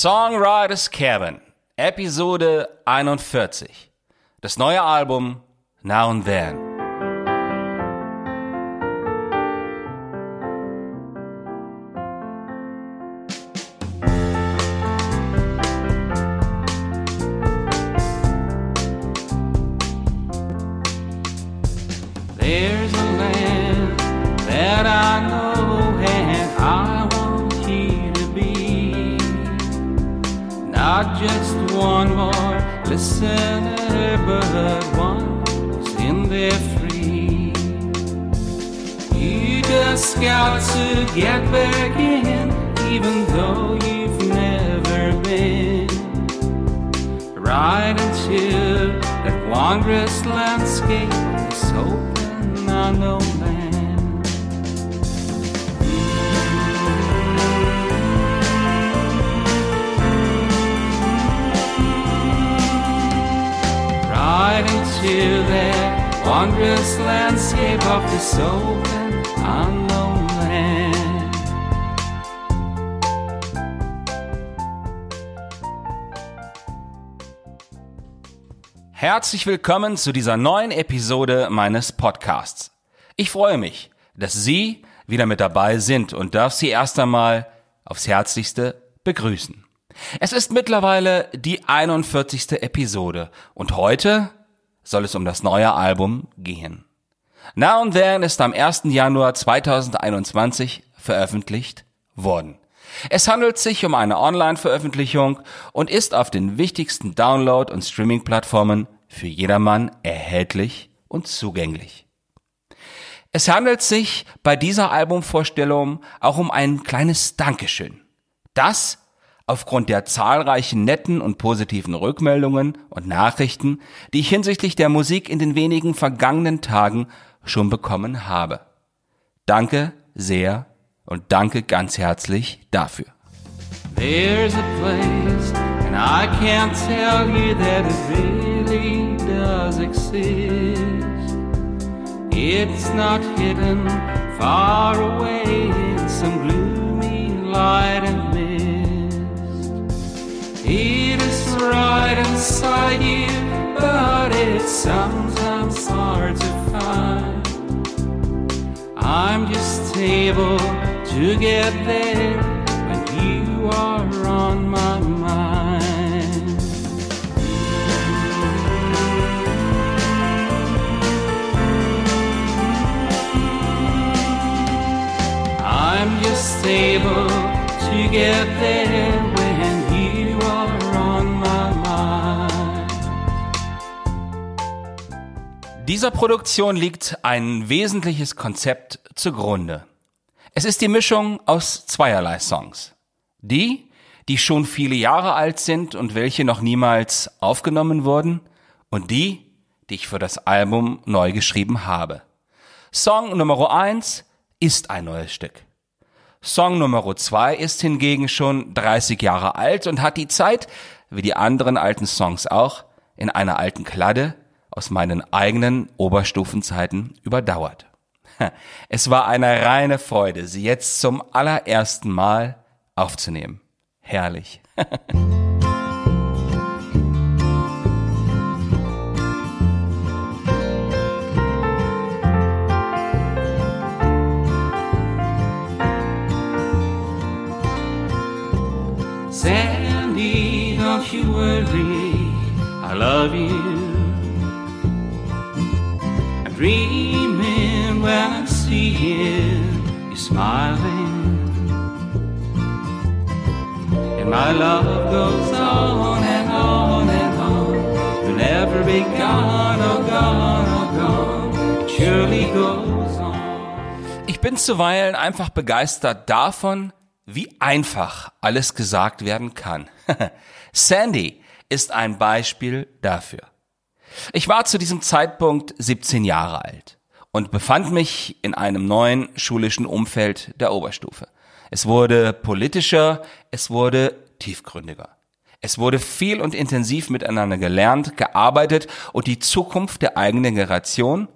Songwriters Cabin, Episode 41. Das neue Album Now and Then. There's a land that I know just one more listener, but one who's in there free. You just got to get back in, even though you've never been. Right until that wondrous landscape is open on no into that wondrous landscape of this open unknown land. Herzlich willkommen zu dieser neuen Episode meines Podcasts. Ich freue mich, dass Sie wieder mit dabei sind und darf Sie erst einmal aufs Herzlichste begrüßen. Es ist mittlerweile die 41. Episode und heute soll es um das neue Album gehen. Now and Then ist am 1. Januar 2021 veröffentlicht worden. Es handelt sich um eine Online-Veröffentlichung und ist auf den wichtigsten Download- und Streaming-Plattformen für jedermann erhältlich und zugänglich. Es handelt sich bei dieser Albumvorstellung auch um ein kleines Dankeschön. Das aufgrund der zahlreichen netten und positiven Rückmeldungen und Nachrichten, die ich hinsichtlich der Musik in den wenigen vergangenen Tagen schon bekommen habe. Danke sehr und danke ganz herzlich dafür. There's a place, and I can't tell you that it really does exist. It's not hidden far away in some gloomy light right inside you, but it's sometimes hard to find. I'm just able to get there when you are on my mind. I'm just able to get there Dieser Produktion liegt ein wesentliches Konzept zugrunde. Es ist die Mischung aus zweierlei Songs. Die, die schon viele Jahre alt sind und welche noch niemals aufgenommen wurden, und die, die ich für das Album neu geschrieben habe. Song Nummer eins ist ein neues Stück. Song Nummer zwei ist hingegen schon 30 Jahre alt und hat die Zeit, wie die anderen alten Songs auch, in einer alten Kladde aus meinen eigenen Oberstufenzeiten überdauert. Es war eine reine Freude, sie jetzt zum allerersten Mal aufzunehmen. Herrlich. Sandy, don't you worry, I love you. Dreaming when I'm seeing you smiling. And my love goes on and on and on. You'll never be gone, oh gone, oh gone. Surely goes on. Ich bin zuweilen einfach begeistert davon, wie einfach alles gesagt werden kann. Sandy ist ein Beispiel dafür. Ich war zu diesem Zeitpunkt 17 Jahre alt und befand mich in einem neuen schulischen Umfeld der Oberstufe. Es wurde politischer, es wurde tiefgründiger. Es wurde viel und intensiv miteinander gelernt, gearbeitet und die Zukunft der eigenen Generation,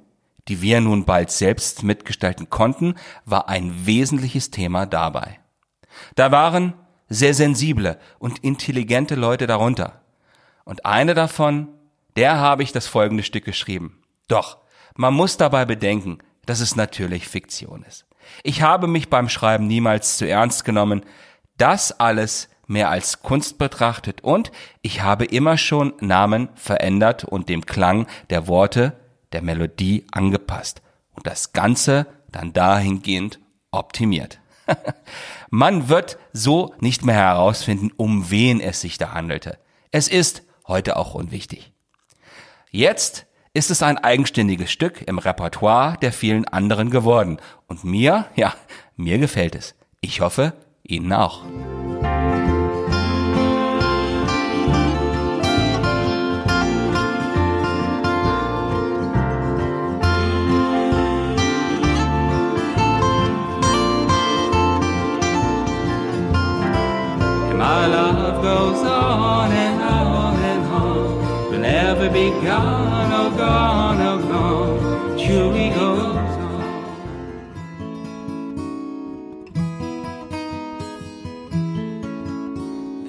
die wir nun bald selbst mitgestalten konnten, war ein wesentliches Thema dabei. Da waren sehr sensible und intelligente Leute darunter. Und eine davon, der habe ich das folgende Stück geschrieben. Doch, man muss dabei bedenken, dass es natürlich Fiktion ist. Ich habe mich beim Schreiben niemals zu ernst genommen, das alles mehr als Kunst betrachtet und ich habe immer schon Namen verändert und dem Klang der Worte, der Melodie angepasst und das Ganze dann dahingehend optimiert. Man wird so nicht mehr herausfinden, um wen es sich da handelte. Es ist heute auch unwichtig. Jetzt ist es ein eigenständiges Stück im Repertoire der vielen anderen geworden. Und mir, ja, mir gefällt es. Ich hoffe, Ihnen auch. My love goes on be gone, oh gone, oh gone. Truly goes.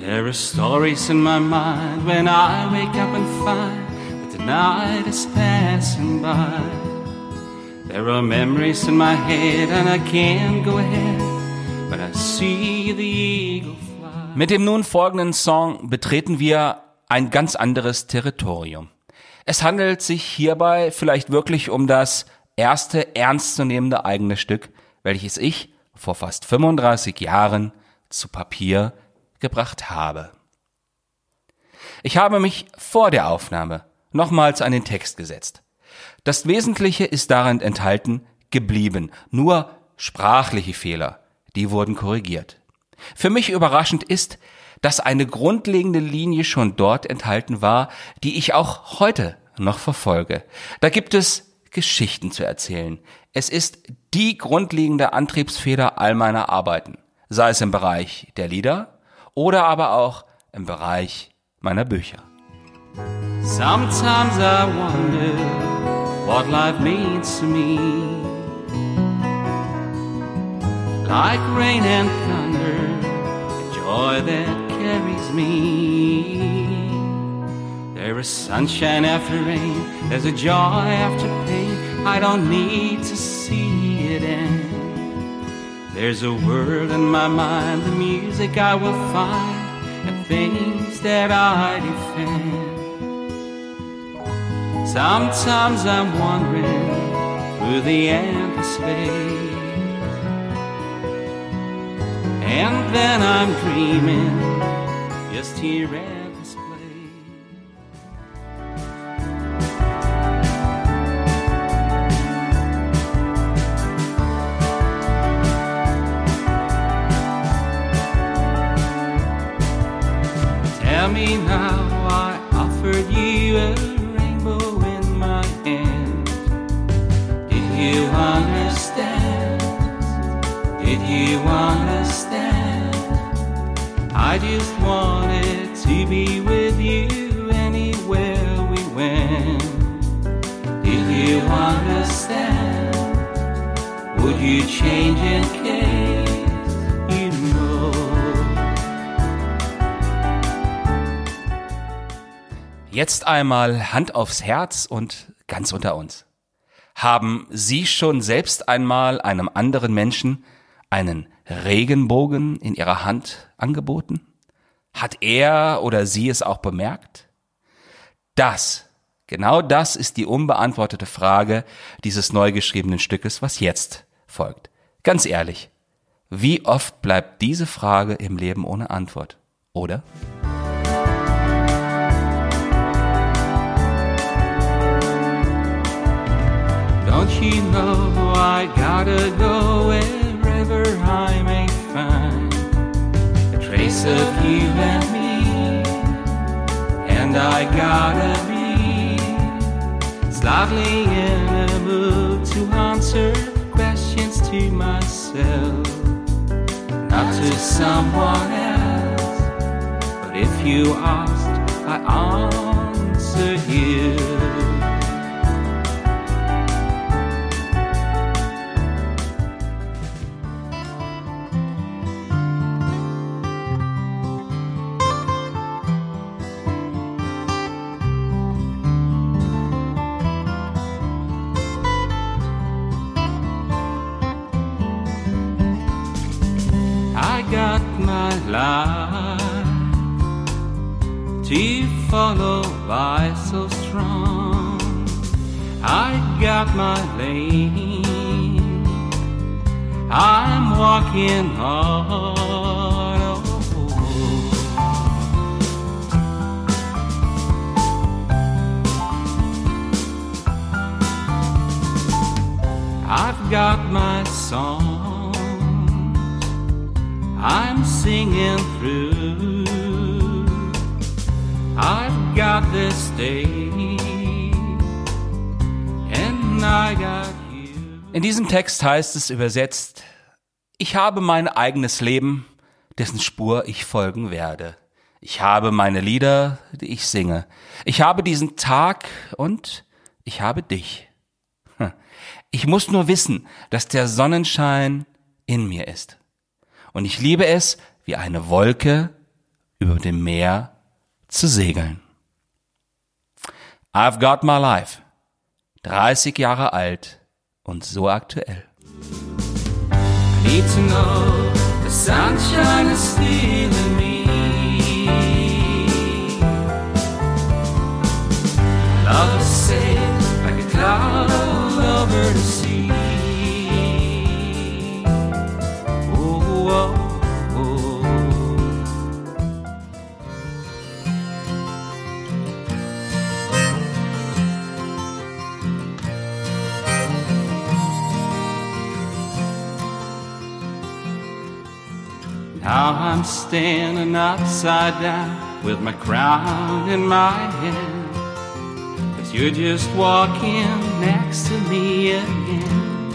There are stories in my mind when I wake up and find that the night is passing by. There are memories in my head and I can't go ahead when I see the eagle fly. Mit dem nun folgenden Song betreten wir ein ganz anderes Territorium. Es handelt sich hierbei vielleicht wirklich um das erste ernstzunehmende eigene Stück, welches ich vor fast 35 Jahren zu Papier gebracht habe. Ich habe mich vor der Aufnahme nochmals an den Text gesetzt. Das Wesentliche ist darin enthalten geblieben, nur sprachliche Fehler, die wurden korrigiert. Für mich überraschend ist, dass eine grundlegende Linie schon dort enthalten war, die ich auch heute noch verfolge. Da gibt es Geschichten zu erzählen. Es ist die grundlegende Antriebsfeder all meiner Arbeiten, sei es im Bereich der Lieder oder aber auch im Bereich meiner Bücher. Sometimes I wonder what life means to me. Like rain and thunder, joy that me. There is sunshine after rain, there's a joy after pain. I don't need to see it end. There's a world in my mind, the music I will find, and things that I defend. Sometimes I'm wandering through the endless space. And then I'm dreaming just here at Jetzt einmal Hand aufs Herz und ganz unter uns. Haben Sie schon selbst einmal einem anderen Menschen einen Regenbogen in Ihrer Hand angeboten? Hat er oder sie es auch bemerkt? Das, genau das ist die unbeantwortete Frage dieses neu geschriebenen Stückes, was jetzt folgt. Ganz ehrlich, wie oft bleibt diese Frage im Leben ohne Antwort, oder? Don't you know I gotta go wherever I may find a trace of you and me, and I gotta be slightly in a mood to answer questions to myself, not to someone else. But if you asked, I answer you. So strong. I got my lane. I'm walking on. Oh. I've got my song. I'm singing through. I've got this stage, and I got you. In diesem Text heißt es übersetzt, ich habe mein eigenes Leben, dessen Spur ich folgen werde. Ich habe meine Lieder, die ich singe. Ich habe diesen Tag und ich habe dich. Hm. Ich muss nur wissen, dass der Sonnenschein in mir ist. Und ich liebe es, wie eine Wolke über dem Meer zu segeln. I've got my life. 30 Jahre alt und so aktuell. I need to know the sunshine is still standing upside down with my crown in my hand. Cause you're just walking next to me again.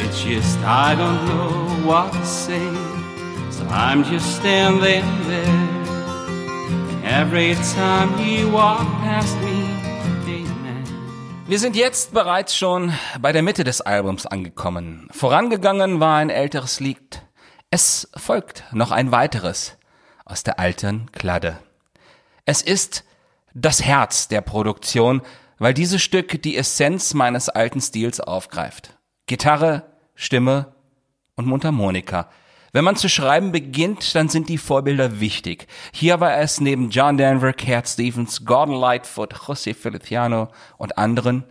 It's just I don't know what to say. So I'm just standing there. And every time you walk past me. Wir sind jetzt bereits schon bei der Mitte des Albums angekommen. Vorangegangen war ein älteres Lied. Es folgt noch ein weiteres aus der alten Kladde. Es ist das Herz der Produktion, weil dieses Stück die Essenz meines alten Stils aufgreift. Gitarre, Stimme und Mundharmonika. Wenn man zu schreiben beginnt, dann sind die Vorbilder wichtig. Hier war es neben John Denver, Cat Stevens, Gordon Lightfoot, José Feliciano und anderen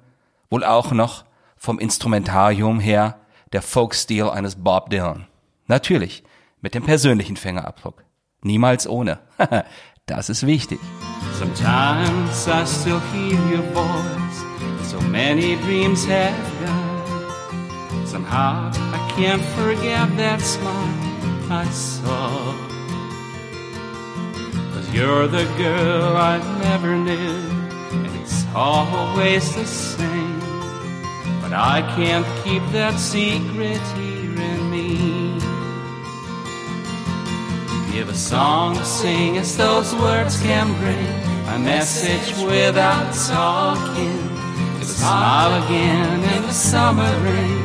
wohl auch noch vom Instrumentarium her der Folkstil eines Bob Dylan. Natürlich mit dem persönlichen Fingerabdruck. Niemals ohne. das ist wichtig. Sometimes I still hear your voice. So many dreams have gone. Somehow I can't forget that smile I saw. Cause you're the girl I never knew, and it's always the same. But I can't keep that secret here Give a song to sing as those words can bring a message without talking. Give a smile again in the summer rain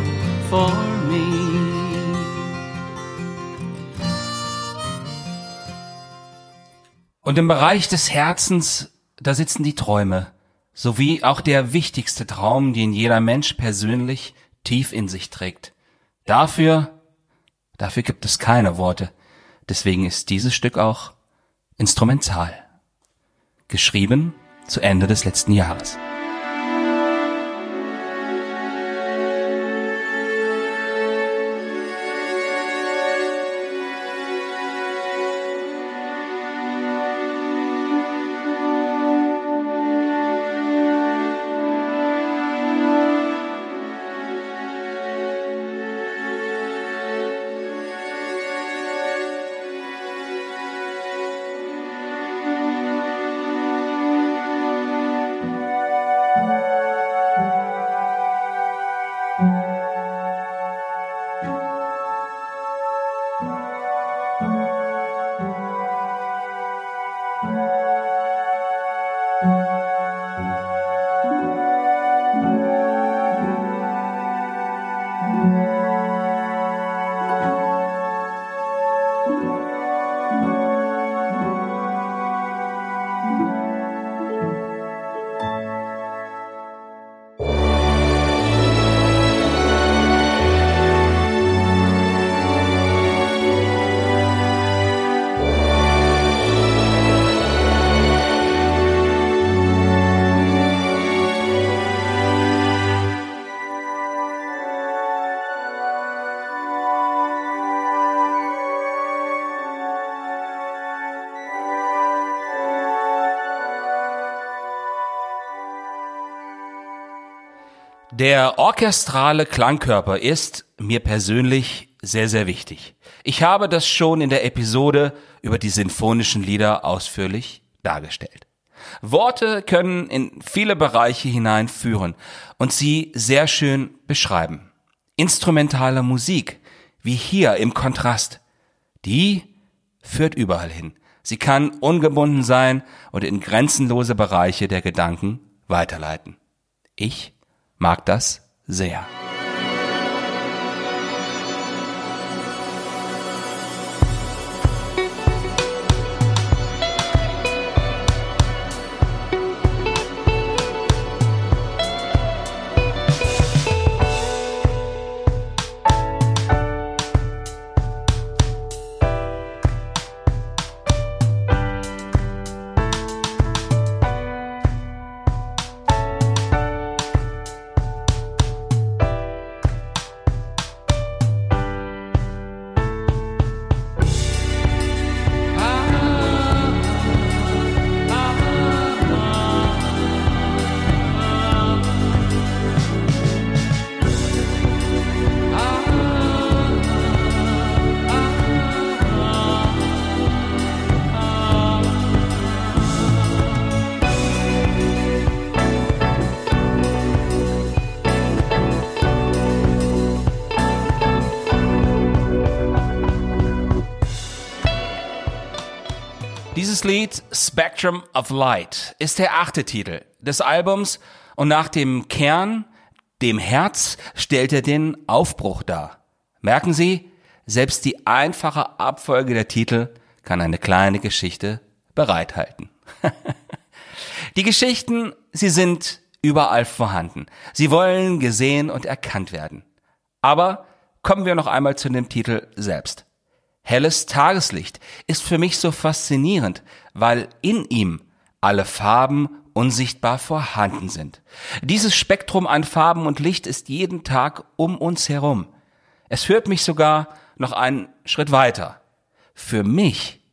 for me. Und im Bereich des Herzens, da sitzen die Träume, sowie auch der wichtigste Traum, den jeder Mensch persönlich tief in sich trägt. Dafür, dafür gibt es keine Worte. Deswegen ist dieses Stück auch instrumental. Geschrieben zu Ende des letzten Jahres. Der orchestrale Klangkörper ist mir persönlich sehr, sehr wichtig. Ich habe das schon in der Episode über die sinfonischen Lieder ausführlich dargestellt. Worte können in viele Bereiche hineinführen und sie sehr schön beschreiben. Instrumentale Musik, wie hier im Kontrast, die führt überall hin. Sie kann ungebunden sein und in grenzenlose Bereiche der Gedanken weiterleiten. Ich mag das sehr. Dieses Lied Spectrum of Light ist der achte Titel des Albums und nach dem Kern, dem Herz, stellt er den Aufbruch dar. Merken Sie, selbst die einfache Abfolge der Titel kann eine kleine Geschichte bereithalten. die Geschichten, sie sind überall vorhanden. Sie wollen gesehen und erkannt werden. Aber kommen wir noch einmal zu dem Titel selbst. Helles Tageslicht ist für mich so faszinierend, weil in ihm alle Farben unsichtbar vorhanden sind. Dieses Spektrum an Farben und Licht ist jeden Tag um uns herum. Es führt mich sogar noch einen Schritt weiter. Für mich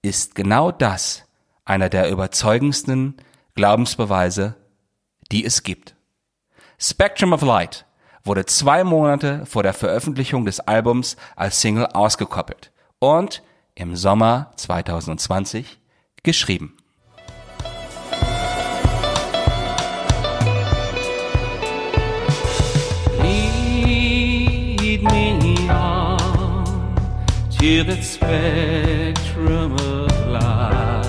ist genau das einer der überzeugendsten Glaubensbeweise, die es gibt. Spectrum of Light wurde zwei Monate vor der Veröffentlichung des Albums als Single ausgekoppelt und im Sommer 2020 geschrieben. Lead me on to that spectrum of light.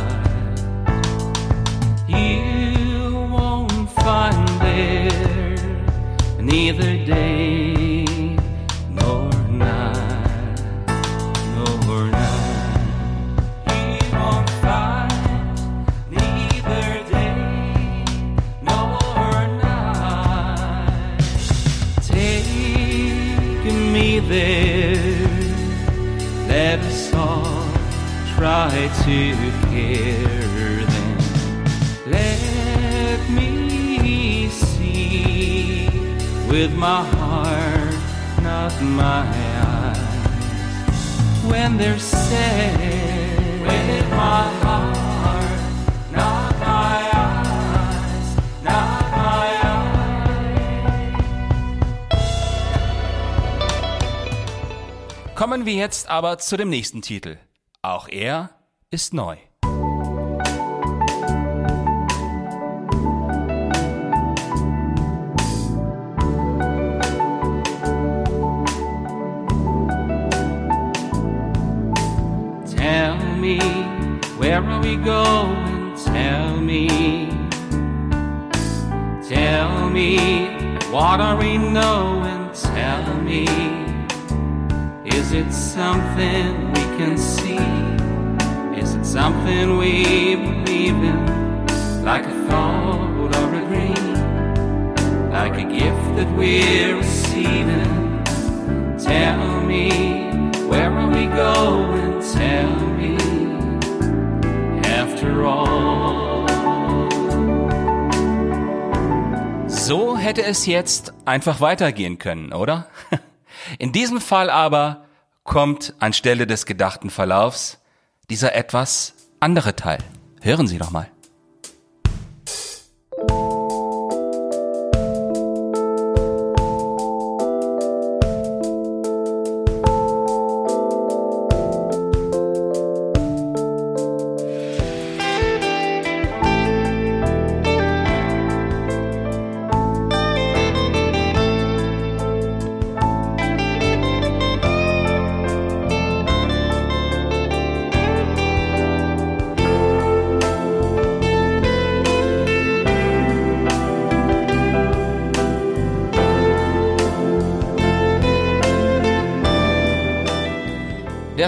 You won't find there neither day There. Let us all try to hear them let me see with my heart not my eyes when they're said. when my heart Kommen wir jetzt aber zu dem nächsten Titel. Auch er ist neu. Tell me, where are we going? Tell me. Tell me, what are we knowing? It something we can see? Is it something we believe in? Like a thought or a dream? Like a gift that we're receiving? Tell me, where are we going? Tell me, after all. So hätte es jetzt einfach weitergehen können, oder? In diesem Fall aber kommt anstelle des gedachten Verlaufs dieser etwas andere Teil. Hören Sie doch mal.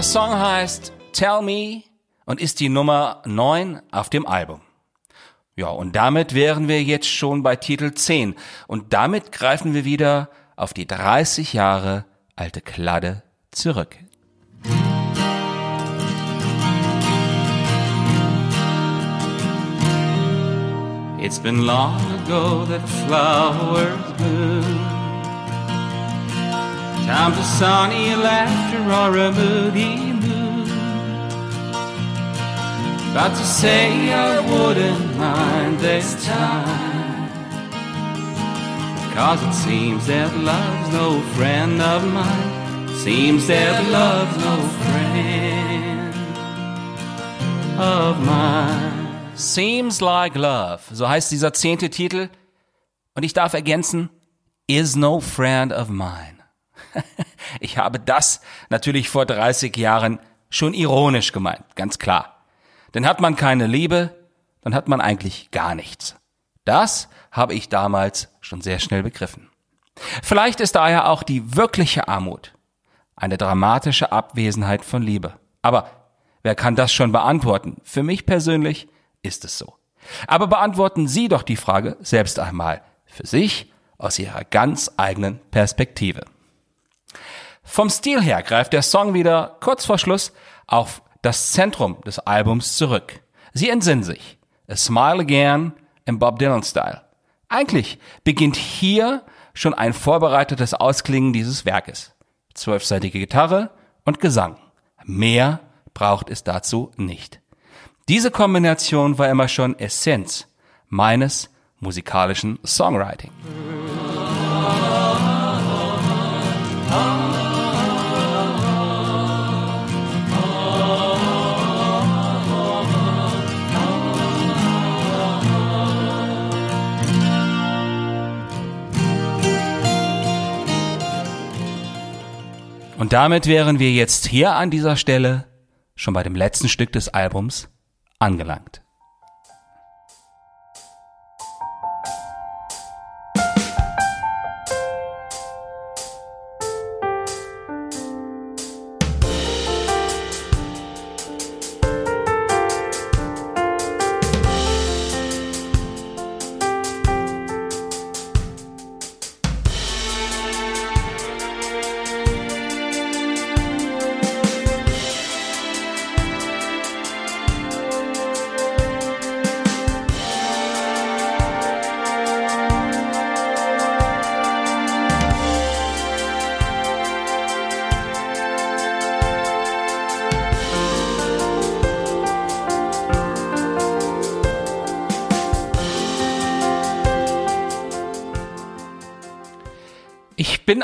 Der Song heißt Tell Me und ist die Nummer 9 auf dem Album. Ja, und damit wären wir jetzt schon bei Titel 10 und damit greifen wir wieder auf die 30 Jahre alte Kladde zurück. It's been long ago that flowers bloom. Time for sunny laughter or a moody moon. But to say I wouldn't mind this time. Cause it seems that love's no friend of mine. Seems that love's no friend of mine. Seems Like Love, so heißt dieser zehnte Titel. Und ich darf ergänzen, is no friend of mine. ich habe das natürlich vor 30 Jahren schon ironisch gemeint, ganz klar. Denn hat man keine Liebe, dann hat man eigentlich gar nichts. Das habe ich damals schon sehr schnell begriffen. Vielleicht ist daher auch die wirkliche Armut eine dramatische Abwesenheit von Liebe. Aber wer kann das schon beantworten? Für mich persönlich ist es so. Aber beantworten Sie doch die Frage selbst einmal für sich aus Ihrer ganz eigenen Perspektive. Vom Stil her greift der Song wieder kurz vor Schluss auf das Zentrum des Albums zurück. Sie entsinnen sich. A Smile Again im Bob Dylan Style. Eigentlich beginnt hier schon ein vorbereitetes Ausklingen dieses Werkes. Zwölfseitige Gitarre und Gesang. Mehr braucht es dazu nicht. Diese Kombination war immer schon Essenz meines musikalischen Songwriting. Und damit wären wir jetzt hier an dieser Stelle schon bei dem letzten Stück des Albums angelangt.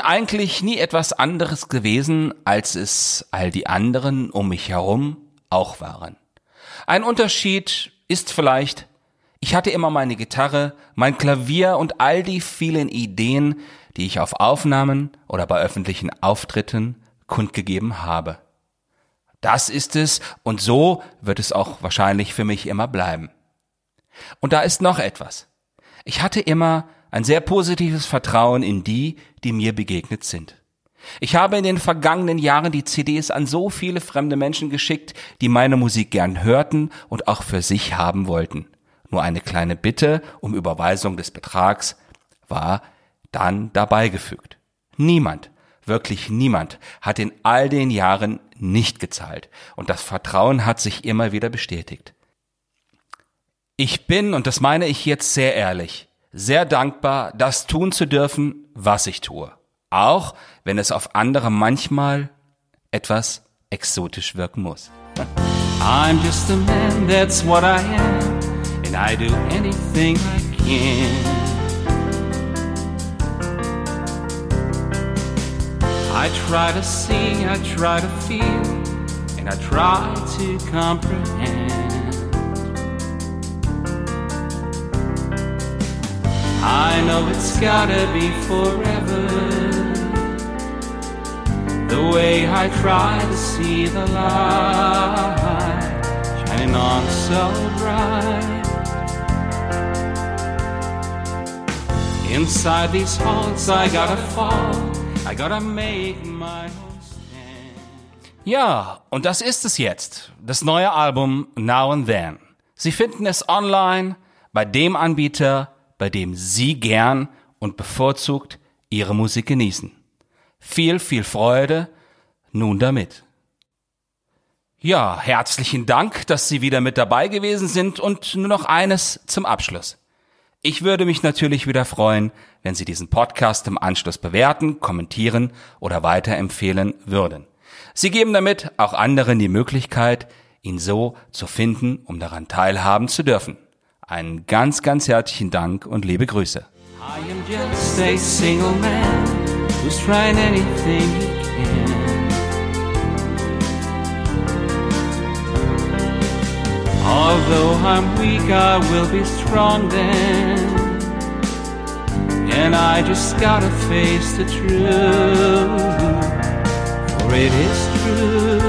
Eigentlich nie etwas anderes gewesen, als es all die anderen um mich herum auch waren. Ein Unterschied ist vielleicht, ich hatte immer meine Gitarre, mein Klavier und all die vielen Ideen, die ich auf Aufnahmen oder bei öffentlichen Auftritten kundgegeben habe. Das ist es und so wird es auch wahrscheinlich für mich immer bleiben. Und da ist noch etwas. Ich hatte immer ein sehr positives Vertrauen in die, die mir begegnet sind. Ich habe in den vergangenen Jahren die CDs an so viele fremde Menschen geschickt, die meine Musik gern hörten und auch für sich haben wollten. Nur eine kleine Bitte um Überweisung des Betrags war dann dabei gefügt. Niemand, wirklich niemand hat in all den Jahren nicht gezahlt und das Vertrauen hat sich immer wieder bestätigt. Ich bin, und das meine ich jetzt sehr ehrlich, sehr dankbar, das tun zu dürfen, was ich tue. Auch wenn es auf andere manchmal etwas exotisch wirken muss. I'm just a man, that's what I am, and I do anything I can. I try to see, I try to feel, and I try to comprehend. I know it's gotta be forever. The way I try to see the light shining on so bright. Inside these halls, I gotta fall. I gotta make my. Ja, und das ist es jetzt. Das neue Album Now and Then. Sie finden es online bei dem Anbieter, bei dem Sie gern und bevorzugt Ihre Musik genießen. Viel, viel Freude nun damit. Ja, herzlichen Dank, dass Sie wieder mit dabei gewesen sind und nur noch eines zum Abschluss. Ich würde mich natürlich wieder freuen, wenn Sie diesen Podcast im Anschluss bewerten, kommentieren oder weiterempfehlen würden. Sie geben damit auch anderen die Möglichkeit, ihn so zu finden, um daran teilhaben zu dürfen. Einen ganz, ganz herzlichen Dank und liebe Grüße. I am just a single man who's trying anything he can. Although I'm weak, I will be strong then. And I just gotta face the truth, for it is true.